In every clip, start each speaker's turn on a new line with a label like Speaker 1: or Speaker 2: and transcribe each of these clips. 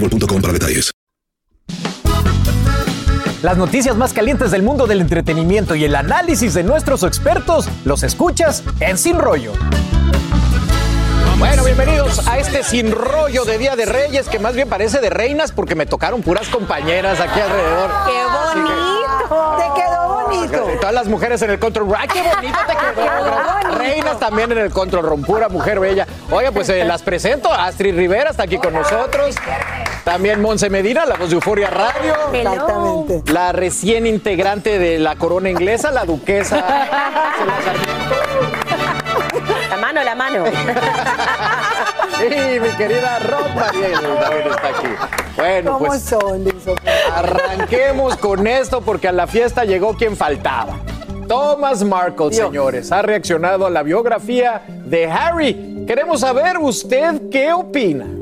Speaker 1: boostmobile.com para detalles.
Speaker 2: Las noticias más calientes del mundo del entretenimiento y el análisis de nuestros expertos los escuchas en Sin Rollo. Bueno, bienvenidos a este Sin Rollo de Día de Reyes, que más bien parece de reinas porque me tocaron puras compañeras aquí alrededor.
Speaker 3: ¡Qué bonito! Te quedó bonito.
Speaker 2: Todas las mujeres en el control room. ¡Ay, qué bonito te quedó! Reinas también en el control room, pura mujer bella. Oye, pues eh, las presento. Astrid Rivera está aquí con nosotros. También Monse Medina, la voz de Euforia Radio.
Speaker 3: Exactamente.
Speaker 2: La recién integrante de la corona inglesa, la duquesa.
Speaker 4: La mano, la mano.
Speaker 2: Y mi querida Ron Mariel también está aquí. Bueno,
Speaker 3: ¿Cómo
Speaker 2: pues
Speaker 3: son?
Speaker 2: Arranquemos con esto porque a la fiesta llegó quien faltaba. Thomas Markle, señores, ha reaccionado a la biografía de Harry. Queremos saber usted qué opina.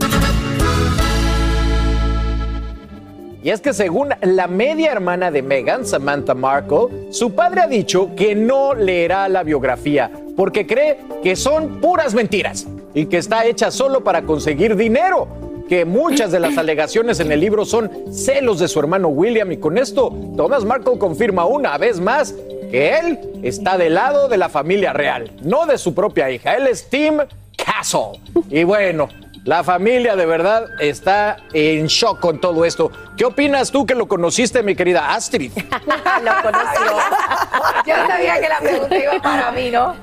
Speaker 2: Y es que según la media hermana de Meghan, Samantha Markle, su padre ha dicho que no leerá la biografía porque cree que son puras mentiras y que está hecha solo para conseguir dinero. Que muchas de las alegaciones en el libro son celos de su hermano William y con esto Thomas Markle confirma una vez más que él está del lado de la familia real, no de su propia hija. Él es Tim Castle. Y bueno, la familia de verdad está en shock con todo esto. ¿Qué opinas tú que lo conociste, mi querida Astrid?
Speaker 4: Lo conoció. Yo sabía que la pregunta iba para mí, ¿no?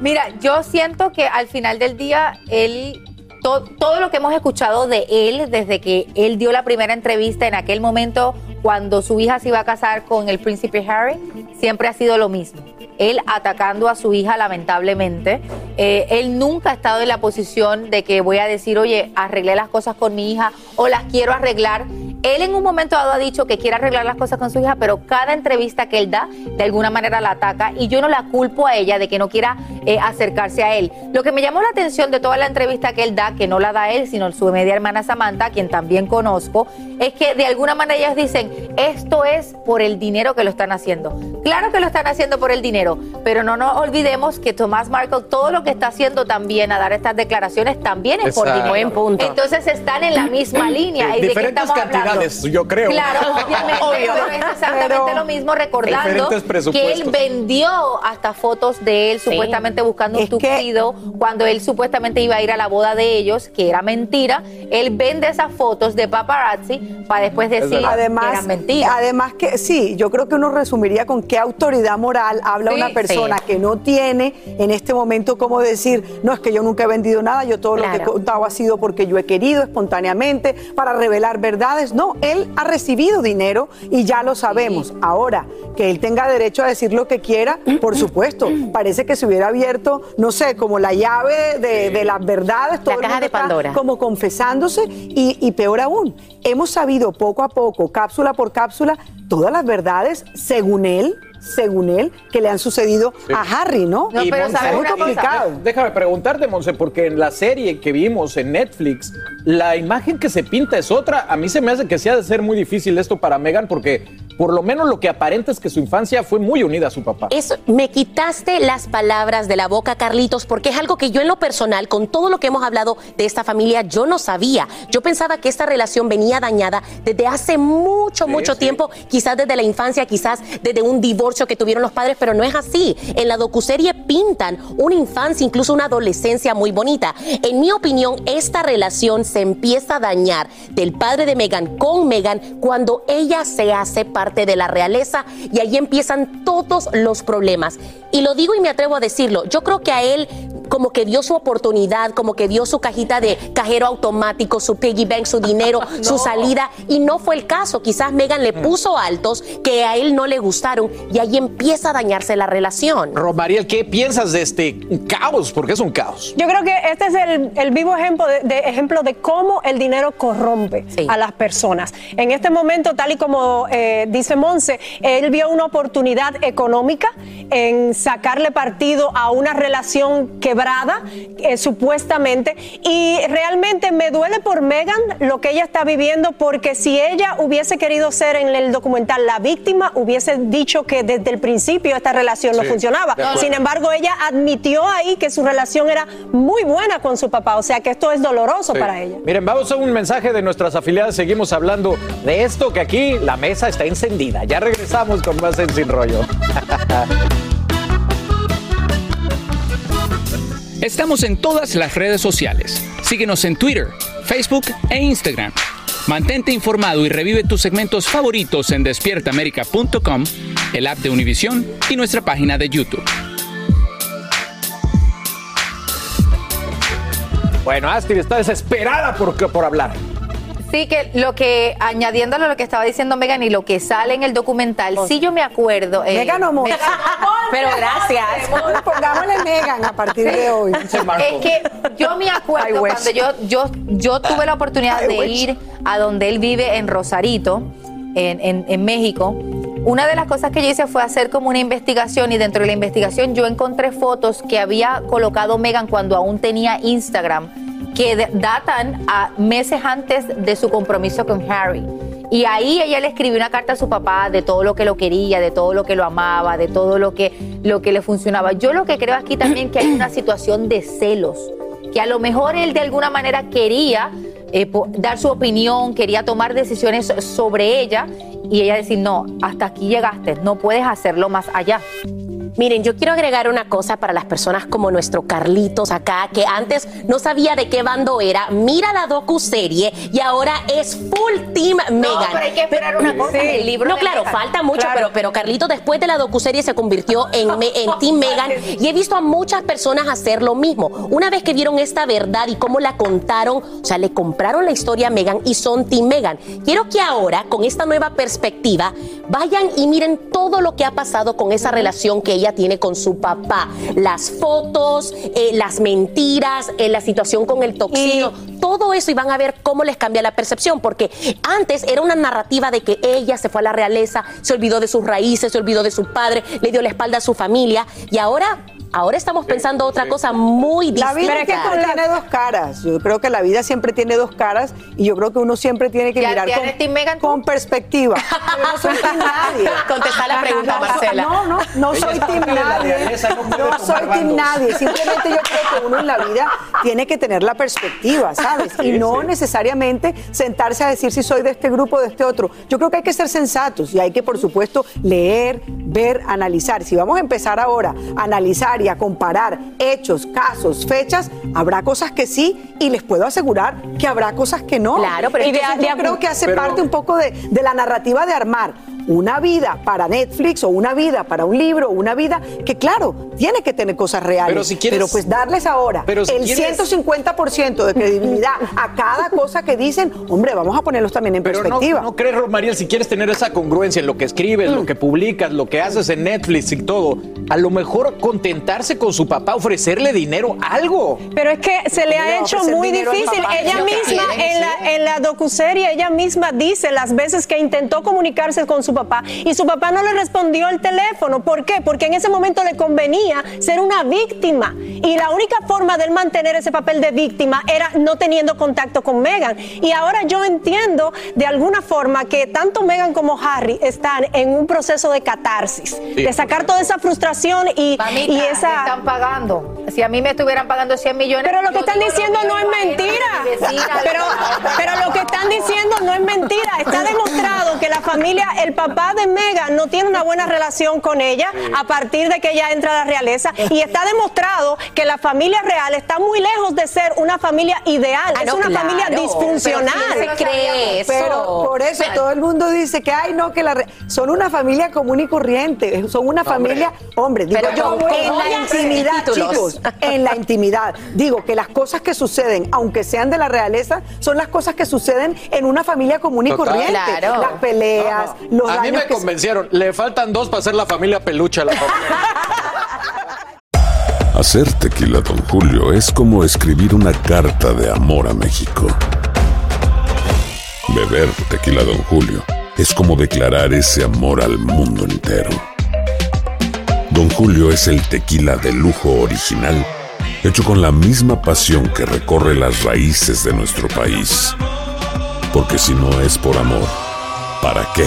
Speaker 4: Mira, yo siento que al final del día, él, to- todo lo que hemos escuchado de él desde que él dio la primera entrevista en aquel momento cuando su hija se iba a casar con el príncipe Harry, siempre ha sido lo mismo. Él atacando a su hija lamentablemente. Eh, él nunca ha estado en la posición de que voy a decir, oye, arreglé las cosas con mi hija o las quiero arreglar. Él en un momento dado ha dicho que quiere arreglar las cosas con su hija, pero cada entrevista que él da, de alguna manera la ataca y yo no la culpo a ella de que no quiera eh, acercarse a él. Lo que me llamó la atención de toda la entrevista que él da, que no la da él, sino su media hermana Samantha, quien también conozco, es que de alguna manera ellas dicen, esto es por el dinero que lo están haciendo. Claro que lo están haciendo por el dinero, pero no nos olvidemos que Tomás Markle, todo lo que está haciendo también a dar estas declaraciones, también es por dinero.
Speaker 2: Buen punto.
Speaker 4: Entonces están en la misma línea. ¿Y de qué
Speaker 2: Diferentes
Speaker 4: hablando?
Speaker 2: cantidades, yo creo.
Speaker 4: Claro, obviamente,
Speaker 2: Obvio.
Speaker 4: pero es exactamente lo mismo recordando que él vendió hasta fotos de él supuestamente buscando un tuxido cuando él supuestamente iba a ir a la boda de ellos, que era mentira. Él vende esas fotos de paparazzi para después decir
Speaker 3: además,
Speaker 4: mentiras.
Speaker 3: además que sí, yo creo que uno resumiría con qué autoridad moral habla
Speaker 4: Sí,
Speaker 3: una persona
Speaker 4: sí.
Speaker 3: que no tiene en este momento cómo decir, no es que yo nunca he vendido nada, yo todo lo que he contado ha sido porque yo he querido espontáneamente para revelar verdades. No, él ha recibido dinero y ya lo sabemos. Ahora, que él tenga derecho a decir lo que quiera, por supuesto. Parece que se hubiera abierto, no sé, como la llave de, de las verdades, todo el
Speaker 4: caja de
Speaker 3: está
Speaker 4: Pandora.
Speaker 3: como confesándose y, y peor aún, hemos sabido poco a poco, cápsula por cápsula, todas las verdades según él según él, que le han sucedido a Harry, ¿no?
Speaker 2: Y
Speaker 3: pero es muy complicado.
Speaker 2: dé- Déjame preguntarte, Monse, porque en la serie que vimos en Netflix, la imagen que se pinta es otra. A mí se me hace que sí ha de ser muy difícil esto para Megan, porque por lo menos lo que aparenta es que su infancia fue muy unida a su papá.
Speaker 5: Eso, me quitaste las palabras de la boca, Carlitos, porque es algo que yo en lo personal, con todo lo que hemos hablado de esta familia, yo no sabía. Yo pensaba que esta relación venía dañada desde hace mucho,
Speaker 6: Sí,
Speaker 5: mucho
Speaker 6: sí.
Speaker 5: tiempo, quizás desde la infancia, quizás desde un divorcio que tuvieron los padres, pero no es así. En la docuserie pintan una infancia, incluso una adolescencia muy bonita. En mi opinión, esta relación se empieza a dañar del padre de Megan con Megan cuando ella se hace parte de la realeza y ahí empiezan todos los problemas. Y lo digo y me atrevo a decirlo, yo creo que a él como que dio su oportunidad, como que dio su cajita de cajero automático, su piggy bank, su dinero, su salida, y no fue el caso. Quizás Megan le puso altos que a él no le gustaron y ahí empieza a dañarse la relación.
Speaker 2: Romariel, ¿qué piensas de este caos? Porque es un caos.
Speaker 7: Yo creo que este es el, el vivo ejemplo de, de- ejemplo de cómo el dinero corrompe a las personas. En este momento, tal y como eh, dice Monse, él vio una oportunidad económica en sacarle partido a una relación quebrada, eh, supuestamente, y realmente me duele por Megan lo que ella está viviendo, porque si ella hubiese querido ser en el documental la víctima, hubiese dicho que desde el principio esta relación no funcionaba. Sin embargo, ella admitió ahí que su relación era muy buena con su papá, o sea que esto es doloroso
Speaker 2: Sí.
Speaker 7: para ella.
Speaker 2: Miren, vamos a un mensaje de nuestras afiliadas. Seguimos hablando de esto que aquí la mesa está encendida. Ya regresamos con más en Sin Rollo.
Speaker 8: Estamos en todas las redes sociales. Síguenos en Twitter, Facebook e Instagram. Mantente informado y revive tus segmentos favoritos en despiertaamerica.com, el app de Univision y nuestra página de YouTube.
Speaker 2: Bueno, Astrid está desesperada por, por hablar.
Speaker 4: Sí, que lo que, añadiéndolo a lo que estaba diciendo Megan y lo que sale en el documental, sí yo me acuerdo. eh,
Speaker 3: Megan o Monse.
Speaker 4: Pero gracias.
Speaker 3: Pongámosle Megan a partir de hoy.
Speaker 4: Es que yo me acuerdo cuando yo, yo, yo tuve la oportunidad
Speaker 3: I
Speaker 4: de
Speaker 3: wish.
Speaker 4: ir a donde él vive en Rosarito, en, en- en México. Una de las cosas que yo hice fue hacer como una investigación y dentro de la investigación yo encontré fotos que había colocado Megan cuando aún tenía Instagram que datan a meses antes de su compromiso con Harry. Y ahí ella le escribió una carta a su papá de todo lo que lo quería, de todo lo que lo amaba, de todo lo que, lo que le funcionaba. Yo lo que creo aquí también que hay una situación de celos, que a lo mejor él de alguna manera quería eh, dar su opinión, quería tomar decisiones sobre ella y ella decir, no, hasta aquí llegaste, no puedes hacerlo más allá.
Speaker 5: Miren, yo quiero agregar una cosa para las personas como nuestro Carlitos acá, que antes no sabía de qué bando era. Mira la docu-serie y ahora es full team Megan.
Speaker 4: pero hay que esperar una cosa, el libro
Speaker 5: No, claro,
Speaker 4: Megan.
Speaker 5: falta mucho,
Speaker 4: Claro.
Speaker 5: pero, pero Carlitos después de la docu-serie se convirtió en, me- en team Megan y he visto a muchas personas hacer lo mismo. Una vez que vieron esta verdad y cómo la contaron, o sea, le compraron la historia a Megan y son team Megan. Quiero que ahora, con esta nueva perspectiva, vayan y miren todo lo que ha pasado con esa relación que ella tiene con su papá. Las fotos, eh, las mentiras, eh, la situación con el toxino, todo eso y van a ver cómo les cambia la percepción, porque antes era una narrativa de que ella se fue a la realeza, se olvidó de sus raíces, se olvidó de su padre, le dio la espalda a su familia y ahora... Ahora estamos pensando otra cosa muy
Speaker 3: La
Speaker 5: distinta.
Speaker 3: vida siempre tiene dos caras. Yo creo que la vida siempre tiene dos caras y yo creo que uno siempre tiene que
Speaker 4: ¿Ya-
Speaker 3: mirar
Speaker 4: ya
Speaker 3: con,
Speaker 4: eres Team Megan
Speaker 3: con perspectiva. Pero no soy team nadie.
Speaker 5: Contesta la pregunta,
Speaker 3: no,
Speaker 5: Marcela.
Speaker 3: No, no, no soy team
Speaker 5: la
Speaker 3: nadie.
Speaker 5: no
Speaker 3: soy team nadie. Simplemente yo creo que uno en la vida tiene que tener la perspectiva, ¿sabes? Y
Speaker 5: Sí,
Speaker 3: no
Speaker 5: sí.
Speaker 3: necesariamente sentarse a decir si soy de este grupo o de este otro. Yo creo que hay que ser sensatos y hay que, por supuesto, leer, ver, analizar. Si vamos a empezar ahora a analizar y a comparar hechos, casos, fechas, habrá cosas que sí y les puedo asegurar que habrá cosas que no.
Speaker 5: Claro, pero
Speaker 3: y de,
Speaker 5: entonces
Speaker 3: yo
Speaker 5: de-
Speaker 3: creo que hace
Speaker 5: pero-
Speaker 3: parte un poco de, de la narrativa de armar una vida para Netflix o una vida para un libro o una vida que claro, tiene que tener cosas reales.
Speaker 2: Pero si quieres-
Speaker 3: Pero pues darles ahora
Speaker 2: Pero si
Speaker 3: el
Speaker 2: quieres-
Speaker 3: 150% de credibilidad a cada cosa que dicen, hombre, vamos a ponerlos también en
Speaker 2: Pero
Speaker 3: perspectiva.
Speaker 2: no crees, Romariel, si quieres tener esa congruencia en lo que escribes, lo que publicas, lo que haces en Netflix y todo, a lo mejor contentarse con su papá, ofrecerle dinero, algo.
Speaker 7: Pero es que se le
Speaker 2: ¿Cómo le va
Speaker 7: ha hecho muy difícil.
Speaker 2: papá?
Speaker 7: Ella misma
Speaker 2: quieren,
Speaker 7: en la, en la docuserie, ella misma dice las veces que intentó comunicarse con su papá papá y su papá no le respondió el teléfono. ¿Por qué? Porque en ese momento le convenía ser una víctima y la única forma de él mantener ese papel de víctima era no teniendo contacto con Megan. Y ahora yo entiendo de alguna forma que tanto Megan como Harry están en un proceso de catarsis, de sacar toda esa frustración y,
Speaker 4: Mamita,
Speaker 7: y
Speaker 4: me
Speaker 7: esa...
Speaker 4: están pagando. Si a mí me estuvieran pagando 100 millones.
Speaker 7: Pero lo que están diciendo no es mentira. Pero, pero lo que están diciendo no es mentira. Está demostrado que la familia, el papá de Megan no tiene una buena relación con ella a partir de que ella entra a la realeza. Y está demostrado que la familia real está muy lejos de ser una familia ideal.
Speaker 5: Ah,
Speaker 7: es
Speaker 5: no,
Speaker 7: una
Speaker 5: claro.
Speaker 7: familia disfuncional.
Speaker 5: Pero ¿quién se cree eso?
Speaker 3: Pero por eso todo el mundo dice que, ay, no, que la re- son una familia común y corriente, son una familia, hombre, digo
Speaker 5: Pero
Speaker 3: yo,
Speaker 5: con
Speaker 3: en la intimidad,
Speaker 5: títulos.
Speaker 3: chicos, en la intimidad. Digo que las cosas que suceden, aunque sean de la realeza, son las cosas que suceden en una familia común y
Speaker 2: Total.
Speaker 3: corriente.
Speaker 4: Claro.
Speaker 3: Las peleas, los
Speaker 2: A mí me convencieron. Le faltan dos para ser la familia peluche a la familia.
Speaker 9: Hacer tequila, Don Julio, es como escribir una carta de amor a México. Beber tequila, Don Julio, es como declarar ese amor al mundo entero. Don Julio es el tequila de lujo original, hecho con la misma pasión que recorre las raíces de nuestro país. Porque si no es por amor, ¿para qué?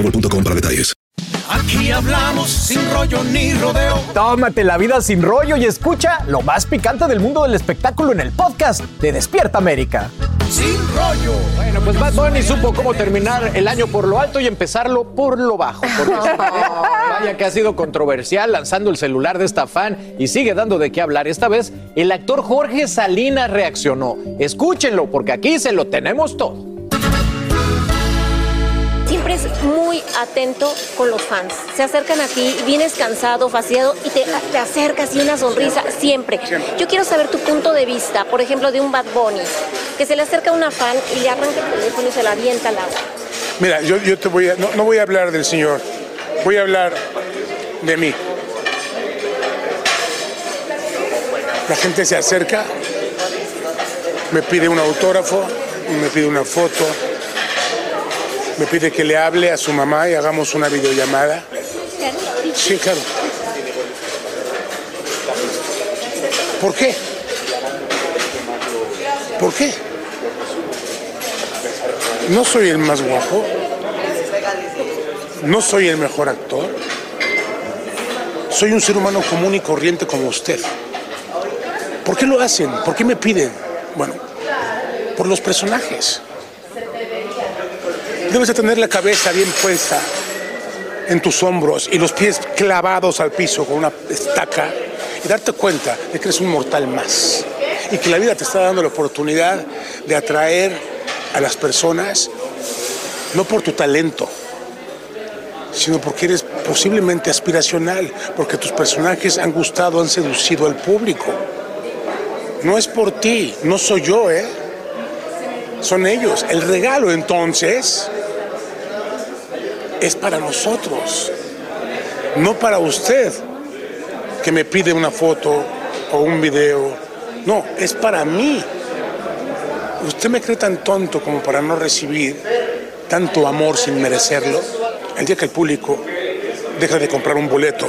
Speaker 1: boostmobile.com para detalles.
Speaker 10: Aquí hablamos sin rollo ni rodeo.
Speaker 2: Tómate la vida sin rollo y escucha lo más picante del mundo del espectáculo en el podcast de Despierta América.
Speaker 10: Sin rollo.
Speaker 2: Bueno, pues Bad Bunny supo cómo terminar el año por lo alto y empezarlo por lo bajo. Porque sí, vaya que ha sido controversial lanzando el celular de esta fan y sigue dando de qué hablar. Esta vez el actor Jorge Salinas reaccionó. Escúchenlo porque aquí se lo tenemos todo.
Speaker 11: Siempre es muy atento con los fans. Se acercan a ti, vienes cansado, fastidiado y te, te acercas y una sonrisa, siempre. Yo quiero saber tu punto de vista, por ejemplo, de un Bad Bunny, que se le acerca a una fan y le arranca el teléfono y se la avienta al agua.
Speaker 12: Mira, yo, yo te voy a, no, no voy a hablar del Señor, voy a hablar de mí. La gente se acerca, me pide un autógrafo, me pide una foto, me pide que le hable a su mamá y hagamos una videollamada. Sí, claro. ¿Por qué? ¿Por qué? No soy el más guapo. No soy el mejor actor. Soy un ser humano común y corriente como usted. ¿Por qué lo hacen? ¿Por qué me piden? Bueno, por los personajes. Debes de tener la cabeza bien puesta en tus hombros y los pies clavados al piso con una estaca y darte cuenta de que eres un mortal más y que la vida te está dando la oportunidad de atraer a las personas no por tu talento, sino porque eres posiblemente aspiracional, porque tus personajes han gustado, han seducido al público. No es por ti, no soy yo, ¿eh? Son ellos. El regalo entonces es para nosotros, no para usted que me pide una foto o un video. No, es para mí. ¿Usted me cree tan tonto como para no recibir tanto amor sin merecerlo? El día que el público deja de comprar un boleto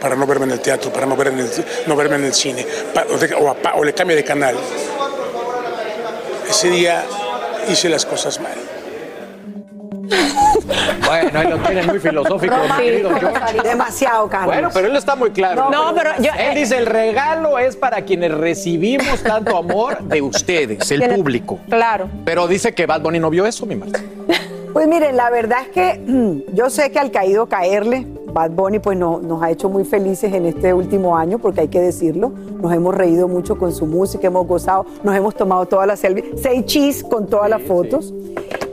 Speaker 12: para no verme en el teatro, para no, en el- no verme en el cine, pa- o, o le cambia de canal, ese día hice las cosas mal.
Speaker 2: Bueno, ahí lo tienen muy filosófico, mi querido George.
Speaker 3: Demasiado, Carlos.
Speaker 2: Bueno, pero él está muy claro.
Speaker 7: No, pero yo-
Speaker 2: Él dice, el regalo es para quienes recibimos tanto amor de ustedes, el público.
Speaker 7: Claro.
Speaker 2: Pero dice que Bad Bunny no vio eso, mi Marta.
Speaker 3: Pues miren, la verdad es que mm, yo sé que al caído caerle, Bad Bunny pues no- nos ha hecho muy felices en este último año, porque hay que decirlo. Nos hemos reído mucho con su música, hemos gozado, nos hemos tomado todas las selfies, seis chis con todas las fotos.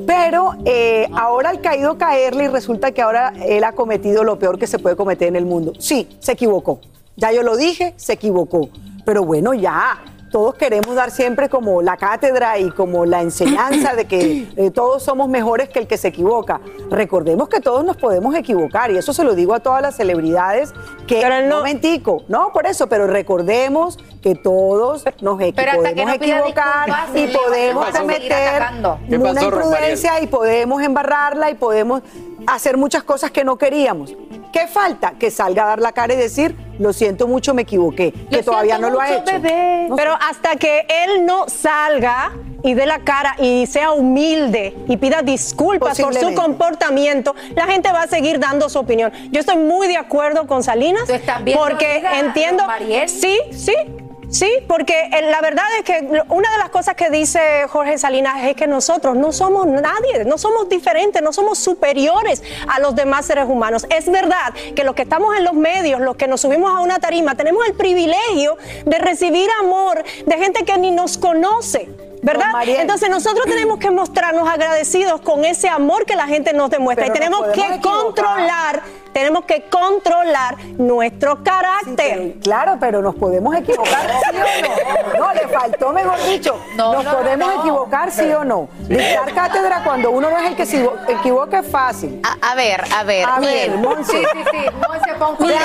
Speaker 3: Pero eh, ahora al caído caerle y resulta que ahora él ha cometido lo peor que se puede cometer en el mundo. Sí, se equivocó. Ya yo lo dije, se equivocó. Pero bueno, ya. Todos queremos dar siempre como la cátedra y como la enseñanza de que eh, todos somos mejores que el que se equivoca. Recordemos que todos nos podemos equivocar y eso se lo digo a todas las celebridades que no momentico, no por eso, pero recordemos que todos nos
Speaker 4: Pero
Speaker 3: podemos
Speaker 4: no
Speaker 3: equivocar y podemos cometer
Speaker 4: atacando.
Speaker 2: ¿Qué
Speaker 3: una imprudencia y podemos embarrarla y podemos hacer muchas cosas que no queríamos. ¿Qué falta? Que salga a dar la cara y decir, lo siento mucho, me equivoqué, que todavía no lo ha hecho. No
Speaker 7: Pero hasta que él no salga y dé la cara y sea humilde y pida disculpas por su comportamiento, la gente va a seguir dando su opinión. Yo estoy muy de acuerdo con Salinas porque entiendo.
Speaker 4: Mariel.
Speaker 7: Sí, sí. Sí, porque eh, la verdad es que una de las cosas que dice Jorge Salinas es que nosotros no somos nadie, no somos diferentes, no somos superiores a los demás seres humanos. Es verdad que los que estamos en los medios, los que nos subimos a una tarima, tenemos el privilegio de recibir amor de gente que ni nos conoce. ¿Verdad? Entonces nosotros tenemos que mostrarnos agradecidos con ese amor que la gente nos demuestra
Speaker 3: Pero
Speaker 7: y tenemos que
Speaker 3: equivocar.
Speaker 7: controlar, tenemos que controlar nuestro carácter.
Speaker 3: Claro, pero nos podemos equivocar, ¿sí o no? No, le faltó, mejor dicho.
Speaker 4: No,
Speaker 3: nos
Speaker 4: no,
Speaker 3: podemos
Speaker 4: no.
Speaker 3: equivocar, sí o no. Dictar cátedra cuando uno no es el que se equivoca es fácil.
Speaker 5: A, a ver, a ver,
Speaker 3: A ver,
Speaker 5: miren.
Speaker 3: Monse.
Speaker 4: Sí, sí, sí. Monse, pon
Speaker 3: una,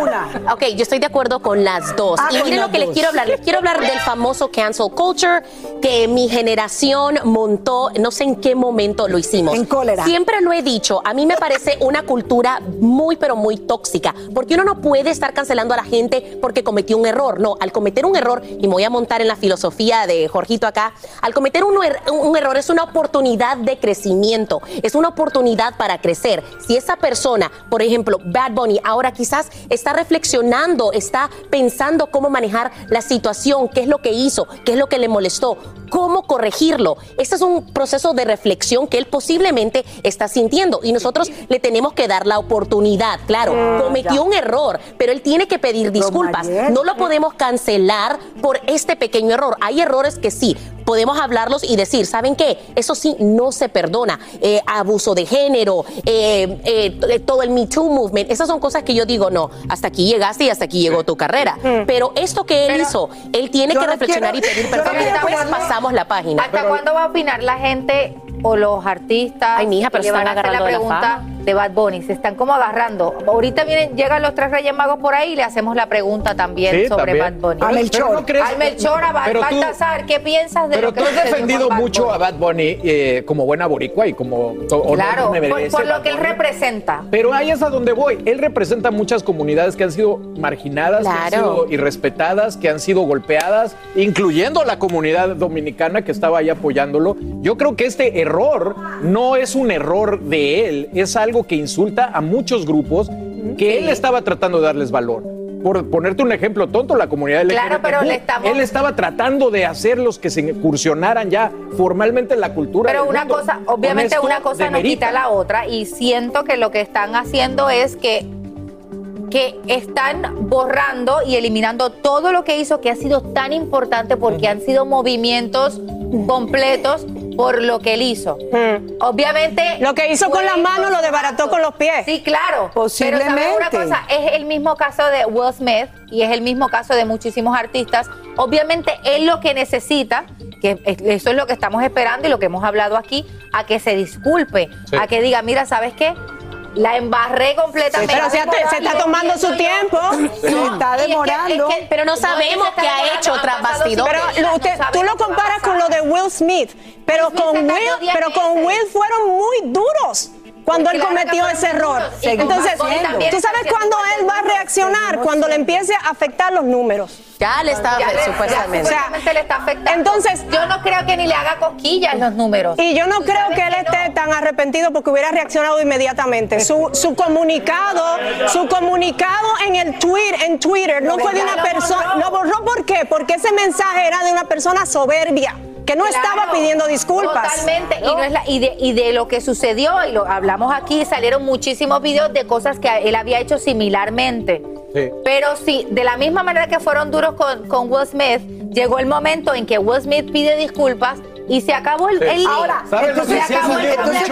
Speaker 3: una.
Speaker 5: Ok, yo estoy de acuerdo con las dos.
Speaker 3: Ah,
Speaker 5: y miren lo que les
Speaker 3: dos.
Speaker 5: quiero hablar. Les quiero hablar del famoso cancel culture que mi generación montó, no sé en qué momento lo hicimos.
Speaker 3: En cólera.
Speaker 5: Siempre lo he dicho, a mí me parece una cultura muy, pero muy tóxica, porque uno no puede estar cancelando a la gente porque cometió un error. No, al cometer un error, y me voy a montar en la filosofía de Jorgito acá, al cometer un, er- un error es una oportunidad de crecimiento, es una oportunidad para crecer. Si esa persona, por ejemplo, Bad Bunny, ahora quizás está reflexionando, está pensando cómo manejar la situación, qué es lo que hizo, qué es lo que le molestó, cómo corregirlo. Este es un proceso de reflexión que él posiblemente está sintiendo y nosotros le tenemos que dar la oportunidad. Claro,
Speaker 3: Mm,
Speaker 5: cometió
Speaker 3: ya.
Speaker 5: un error, pero él tiene que pedir disculpas. No lo podemos cancelar por este pequeño error. Hay errores que sí. Podemos hablarlos y decir, ¿saben qué? Eso sí no se perdona. Eh, abuso de género, eh, eh, todo el Me Too movement, esas son cosas que yo digo, no, hasta aquí llegaste y hasta aquí llegó tu carrera. Pero esto que él
Speaker 4: Pero
Speaker 5: hizo, él tiene que
Speaker 3: no
Speaker 5: reflexionar
Speaker 3: quiero-
Speaker 5: y pedir
Speaker 3: yo no
Speaker 5: perdón. y después pasamos la página.
Speaker 4: ¿Hasta cuándo va a opinar la gente o los artistas?
Speaker 5: Ay, mija, pero
Speaker 4: que
Speaker 5: se
Speaker 4: le
Speaker 5: están
Speaker 4: van a hacer
Speaker 5: agarrando de
Speaker 4: la
Speaker 5: la
Speaker 4: pregunta
Speaker 5: fama.
Speaker 4: de Bad Bunny. Se están como agarrando. Ahorita vienen, llegan los tres Reyes Magos por ahí y le hacemos la pregunta también
Speaker 2: Sí,
Speaker 4: sobre
Speaker 2: también.
Speaker 4: Bad Bunny.
Speaker 3: A
Speaker 2: Pero-
Speaker 3: Melchor.
Speaker 4: Al Melchor, a Baltasar, ¿qué piensas de
Speaker 2: Pero tú has defendido mucho
Speaker 4: Bunny?
Speaker 2: a Bad Bunny eh, como buena boricua y como... no
Speaker 4: Claro,
Speaker 2: me
Speaker 4: por, por lo que él representa.
Speaker 2: Pero ahí es a donde voy. Él representa muchas comunidades que han sido marginadas, que han sido irrespetadas, que han sido golpeadas, incluyendo la comunidad dominicana que estaba ahí apoyándolo. Yo creo que este error no es un error de él, es algo que insulta a muchos grupos que él estaba tratando de darles valor. Por ponerte un ejemplo tonto, la comunidad
Speaker 4: Claro,
Speaker 2: LGBTQ,
Speaker 4: pero le estamos-
Speaker 2: él estaba tratando de hacerlos que se incursionaran ya formalmente en la cultura.
Speaker 4: Pero una
Speaker 2: mundo.
Speaker 4: cosa, obviamente una cosa no
Speaker 2: demerita.
Speaker 4: quita la otra y siento que lo que están haciendo es que que están borrando y eliminando todo lo que hizo que ha sido tan importante porque han sido movimientos completos por lo que él hizo. Obviamente
Speaker 7: Lo que hizo con las manos lo desbarató con los pies.
Speaker 4: Sí, claro.
Speaker 3: Posiblemente.
Speaker 4: Pero ¿sabes una cosa? Es el mismo caso de Will Smith y es el mismo caso de muchísimos artistas. Obviamente él lo que necesita, que es- eso es lo que estamos esperando y lo que hemos hablado aquí, a que se disculpe,
Speaker 2: Sí.
Speaker 4: a que diga, mira, ¿sabes qué? La embarré completamente.
Speaker 7: Pero se está- se está tomando su tiempo.
Speaker 3: Se está demorando.
Speaker 5: Pero no sabemos qué ha hecho tras bastidores.
Speaker 7: Pero lo- usted- tú lo comparas con lo de Will Smith, pero
Speaker 4: Will Smith
Speaker 7: con Will, pero con. Will fueron muy duros. Cuando él cometió ese error. Entonces, ¿tú sabes cuándo él va a reaccionar? Cuando le empiece a afectar los números.
Speaker 5: Ya le está, supuestamente.
Speaker 4: ya supuestamente le está afectando.
Speaker 7: Entonces,
Speaker 4: yo no creo que ni le haga cosquillas los números.
Speaker 7: Y yo no creo que él esté tan arrepentido porque hubiera reaccionado inmediatamente. Su, su comunicado, su comunicado en el tweet, en Twitter, no fue de una persona. ¿Lo borró por qué? Porque ese mensaje era de una persona soberbia que no estaba pidiendo disculpas.
Speaker 4: Totalmente. Y, no es la- y, de, y de lo que sucedió, y lo hablamos aquí, salieron muchísimos videos de cosas que él había hecho similarmente. Pero sí, de la misma manera que fueron duros con, con Will Smith, llegó el momento en que Will Smith pide disculpas y se acabó el,
Speaker 2: Sí.
Speaker 4: el.
Speaker 2: Ahora, ¿sabes lo
Speaker 4: se acabó el.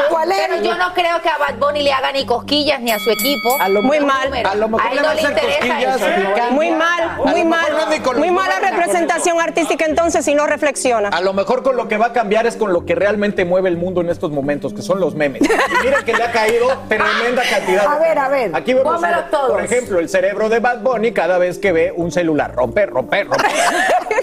Speaker 2: ¿Cuál es?
Speaker 4: Pero yo no creo que a Bad Bunny le haga ni cosquillas ni a su equipo.
Speaker 7: Muy mal.
Speaker 4: A, él no le interesa eso.
Speaker 7: Muy mal, muy mal. Muy mala representación artística entonces si no reflexiona.
Speaker 2: A lo mejor con lo que va a cambiar es con lo que realmente mueve el mundo en estos momentos, que son los memes. Y mira que le ha caído tremenda cantidad.
Speaker 3: A ver, a ver,
Speaker 2: Aquí vemos, por ejemplo, el cerebro de Bad Bunny cada vez que ve un celular. Romper, romper, romper.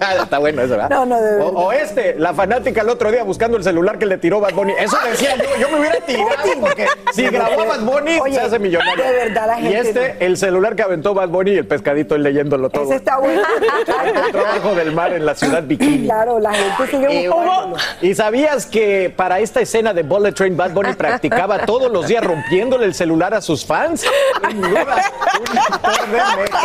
Speaker 2: Está bueno eso, ¿verdad?
Speaker 3: No, no, de
Speaker 2: o, o este, la fanática el otro día buscando el celular que le tiró Bad Bunny. Eso decía yo, yo me hubiera tirado porque si grabó a Bad Bunny
Speaker 3: Oye,
Speaker 2: se hace millonario.
Speaker 3: de verdad, la
Speaker 2: Y
Speaker 3: gente
Speaker 2: este, el celular que aventó Bad Bunny y el pescadito él leyéndolo todo.
Speaker 3: Ese está bueno.
Speaker 2: Encontró abajo del mar en la ciudad bikini.
Speaker 3: Claro, la gente sigue
Speaker 2: Y,
Speaker 3: buscándolo.
Speaker 2: ¿Y sabías que para esta escena de Bullet Train Bad Bunny practicaba todos los días rompiéndole el celular a sus fans? Sin duda, un actor de método.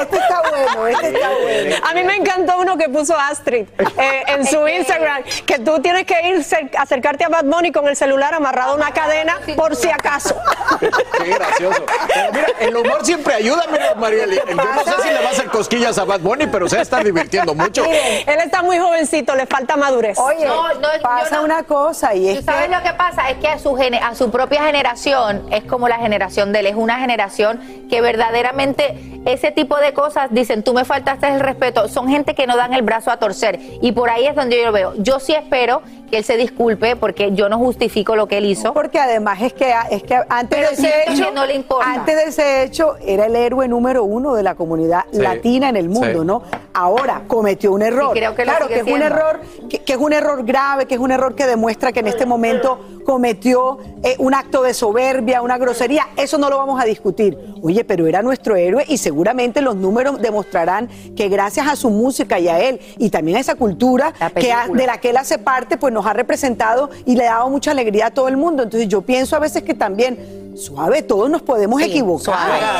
Speaker 3: Este está bueno, este está bueno.
Speaker 7: A mí me encantó uno que puso Astrid eh, en su Instagram, que tú tienes que ir cer- acercarte a Bad Bunny con el celular amarrado a una cadena por si acaso.
Speaker 2: Qué gracioso. Pero mira, el humor siempre ayuda, mira, Marieli. Yo no sé si le va a hacer cosquillas a Bad Bunny, pero se está divirtiendo mucho.
Speaker 7: Él está muy jovencito, le falta madurez.
Speaker 3: Oye,
Speaker 4: No, no, yo
Speaker 3: pasa
Speaker 4: no-
Speaker 3: una cosa y
Speaker 4: ¿Tú
Speaker 3: es
Speaker 4: sabes
Speaker 3: que
Speaker 4: lo que pasa? Es que a su, gene- a su propia generación es como la generación de él. Es una generación que verdaderamente ese tipo de cosas dicen, tú me faltaste el respeto. Son gente que no dan el brazo a torcer. Y por ahí es donde yo lo veo. Yo sí espero que él se disculpe porque yo no justifico lo que él hizo.
Speaker 3: porque además es que es que antes
Speaker 4: Pero
Speaker 3: de ese hecho
Speaker 4: no le importa.
Speaker 3: antes de ese hecho era el héroe número uno de la comunidad
Speaker 2: Sí.
Speaker 3: latina en el mundo,
Speaker 2: Sí.
Speaker 3: ¿no? Ahora cometió un error.
Speaker 4: Y creo que lo
Speaker 3: claro que es un error que, que es un error grave, que es un error que demuestra que en este momento cometió eh, un acto de soberbia, una grosería. Eso no lo vamos a discutir. Oye, pero era nuestro héroe y seguramente los números demostrarán que gracias a su música y a él y también a esa cultura que ha- de la que él hace parte, pues nos ha representado y le ha dado mucha alegría a todo el mundo. Entonces yo pienso a veces que también, suave, todos nos podemos
Speaker 5: Sí,
Speaker 3: equivocar.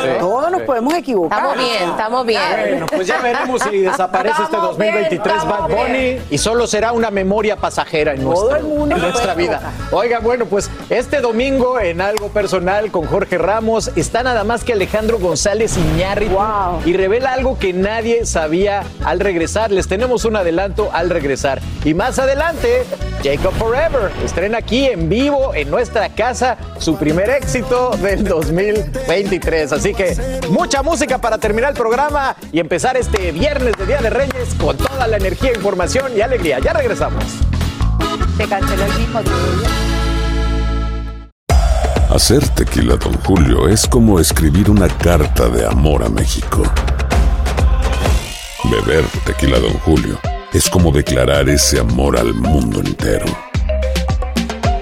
Speaker 5: suave.
Speaker 3: Todos nos podemos equivocar.
Speaker 5: Estamos bien, estamos bien.
Speaker 2: Bueno, pues ya veremos si desaparece este
Speaker 4: Estamos bien,
Speaker 2: 2023 Bad Bunny
Speaker 4: bien.
Speaker 2: y solo será una memoria pasajera en,
Speaker 3: Todo
Speaker 2: nuestra,
Speaker 3: el mundo
Speaker 2: en nuestra vida. Oiga, bueno, pues este domingo en Algo Personal con Jorge Ramos está nada más que Alejandro González Iñárritu
Speaker 3: Wow.
Speaker 2: y revela algo que nadie sabía al regresar. Les tenemos un adelanto al regresar. Y más adelante, Jacob Forever estrena aquí en vivo en nuestra casa su primer éxito del 2023. Así que mucha música para terminar el programa y empezar este viernes de Día de Reyes con toda la energía, información y alegría. Ya regresamos.
Speaker 4: Se canceló el mismo día.
Speaker 9: Hacer tequila, Don Julio, es como escribir una carta de amor a México. Beber tequila, Don Julio, es como declarar ese amor al mundo entero.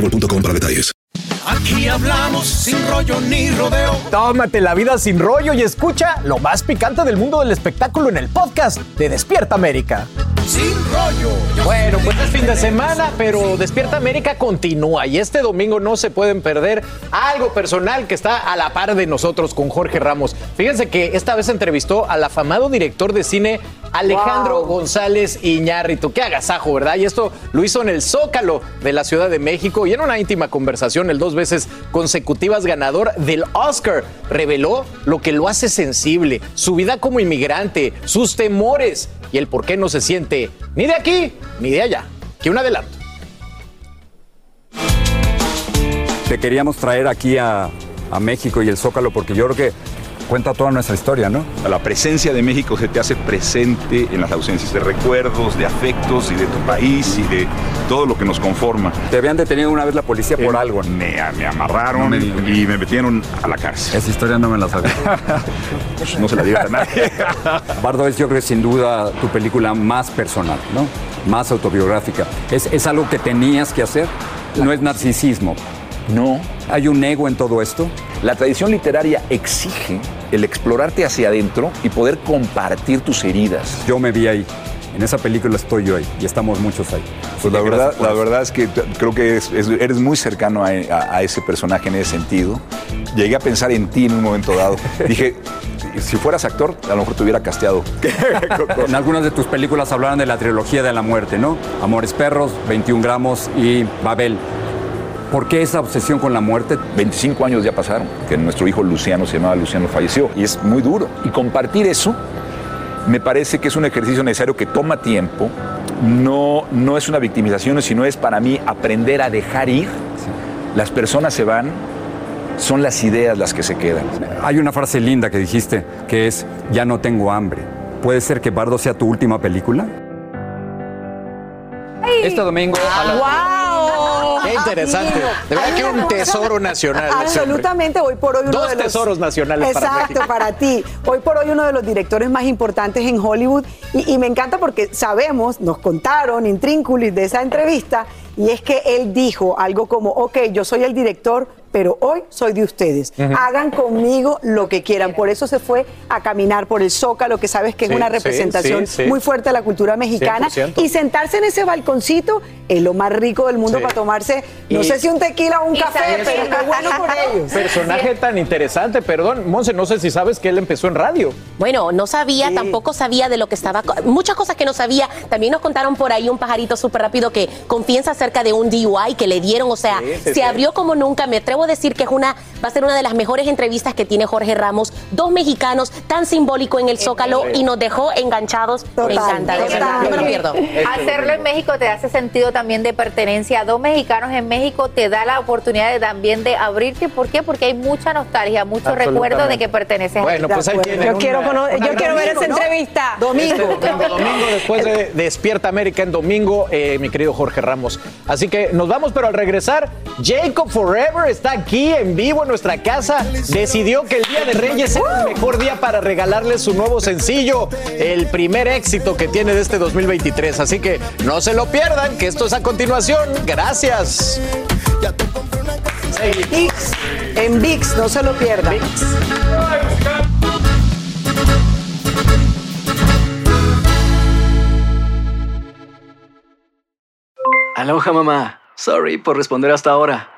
Speaker 1: boostmobile.com para detalles.
Speaker 10: Aquí hablamos sin rollo ni rodeo.
Speaker 2: Tómate la vida sin rollo y escucha lo más picante del mundo del espectáculo en el podcast de Despierta América.
Speaker 10: Sin rollo.
Speaker 2: Bueno, pues es fin de semana, pero Despierta América continúa y este domingo no se pueden perder algo personal que está a la par de nosotros con Jorge Ramos. Fíjense que esta vez entrevistó al afamado director de cine Alejandro González Iñárritu. Qué agasajo, ¿verdad? Y esto lo hizo en el Zócalo de la Ciudad de México y en una íntima conversación, el dos veces consecutivas ganador del Oscar reveló lo que lo hace sensible, su vida como inmigrante, sus temores y el por qué no se siente ni de aquí ni de allá. Que un adelanto.
Speaker 13: Te queríamos traer aquí a, a México y el Zócalo porque yo creo que cuenta toda nuestra historia, ¿no?
Speaker 14: La presencia de México se te hace presente en las ausencias de recuerdos, de afectos y de tu país y de todo lo que nos conforma.
Speaker 13: Te habían detenido una vez la policía por
Speaker 14: Eh,
Speaker 13: algo.
Speaker 14: Me, me amarraron
Speaker 13: No me digas.
Speaker 14: y me metieron a la cárcel.
Speaker 13: Esa historia no me la sabía.
Speaker 14: Pues no se la digas a nadie.
Speaker 13: Bardo es yo creo que sin duda tu película más personal, ¿no? Más autobiográfica. ¿Es, es algo que tenías que hacer? No es narcisismo.
Speaker 14: No.
Speaker 13: ¿Hay un ego en todo esto?
Speaker 14: La tradición literaria exige el explorarte hacia adentro y poder compartir tus heridas.
Speaker 13: Yo me vi ahí. En esa película estoy yo ahí y estamos muchos ahí.
Speaker 14: Pues la verdad, la verdad es que creo que es- es- eres muy cercano a, a- a ese personaje en ese sentido. Llegué a pensar en ti en un momento dado. Dije, si fueras actor, a lo mejor te hubiera casteado.
Speaker 13: En algunas de tus películas hablaban de la trilogía de la muerte, ¿no? Amores Perros, 21 gramos y Babel. ¿Por qué esa obsesión con la muerte?
Speaker 14: 25 años ya pasaron, que nuestro hijo Luciano se llamaba Luciano falleció y es muy duro. Y compartir eso me parece que es un ejercicio necesario que toma tiempo. No, no es una victimización, sino es para mí aprender a dejar ir. Las personas se van, son las ideas las que se quedan.
Speaker 13: Hay una frase linda que dijiste que es, ya no tengo hambre. ¿Puede ser que Bardo sea tu última película?
Speaker 2: Este domingo a la-
Speaker 3: ¡Wow!
Speaker 2: Qué interesante. De verdad que un tesoro nacional.
Speaker 3: Absolutamente, hoy por hoy uno
Speaker 2: Dos
Speaker 3: de los
Speaker 2: tesoros nacionales
Speaker 3: Exacto, para ti. Hoy por hoy uno de los directores más importantes en Hollywood y, y me encanta porque sabemos, nos contaron intrínculis de esa entrevista y es que él dijo algo como, ok, yo soy el director, pero hoy soy de ustedes. Hagan conmigo lo que quieran. Por eso se fue a caminar por el Zócalo, que sabes que
Speaker 15: Sí,
Speaker 3: es una representación
Speaker 15: sí, sí.
Speaker 3: muy fuerte de la cultura mexicana.
Speaker 2: 100%.
Speaker 3: Y sentarse en ese balconcito es lo más rico del mundo
Speaker 2: Sí.
Speaker 3: para tomarse, no
Speaker 2: Y-
Speaker 3: sé si un tequila o un café, pero qué bueno por ellos.
Speaker 2: Personaje tan interesante, perdón, Monse, no sé si sabes que él empezó en radio.
Speaker 5: Bueno, no sabía, tampoco sabía de lo que estaba. Muchas cosas que no sabía. También nos contaron por ahí un pajarito súper rápido que confiesa acerca de un DUI que le dieron. O sea,
Speaker 15: Sí, sí,
Speaker 5: se
Speaker 15: sí.
Speaker 5: abrió como nunca. Me atrevo a decir que es una, va a ser una de las mejores entrevistas que tiene Jorge Ramos. Dos mexicanos tan simbólico en el Zócalo y nos dejó enganchados. me encanta, de verdad. No me lo pierdo.
Speaker 4: Hacerlo en México te hace sentido también de pertenencia. Dos mexicanos en México te da la oportunidad de, también de abrirte. ¿Por qué? Porque hay mucha nostalgia, mucho recuerdo de que perteneces
Speaker 2: Bueno, pues ahí tienen
Speaker 7: Yo
Speaker 2: una-
Speaker 7: quiero, cono-
Speaker 2: una
Speaker 7: yo quiero ver esa
Speaker 2: domingo, ¿no?
Speaker 7: entrevista.
Speaker 2: Este domingo después de Despierta América en domingo, eh, mi querido Jorge Ramos. Así que nos vamos, pero al regresar, Jacob Forever está aquí en vivo en nuestra casa. Decidió que el Día de Reyes era el mejor día para regalarle su nuevo sencillo, el primer éxito que tiene de este 2023. Así que no se lo pierdan, que esto es a continuación. Gracias.
Speaker 3: VIX, en VIX, no se lo pierdan.
Speaker 16: Aloha mamá. Sorry por responder hasta ahora.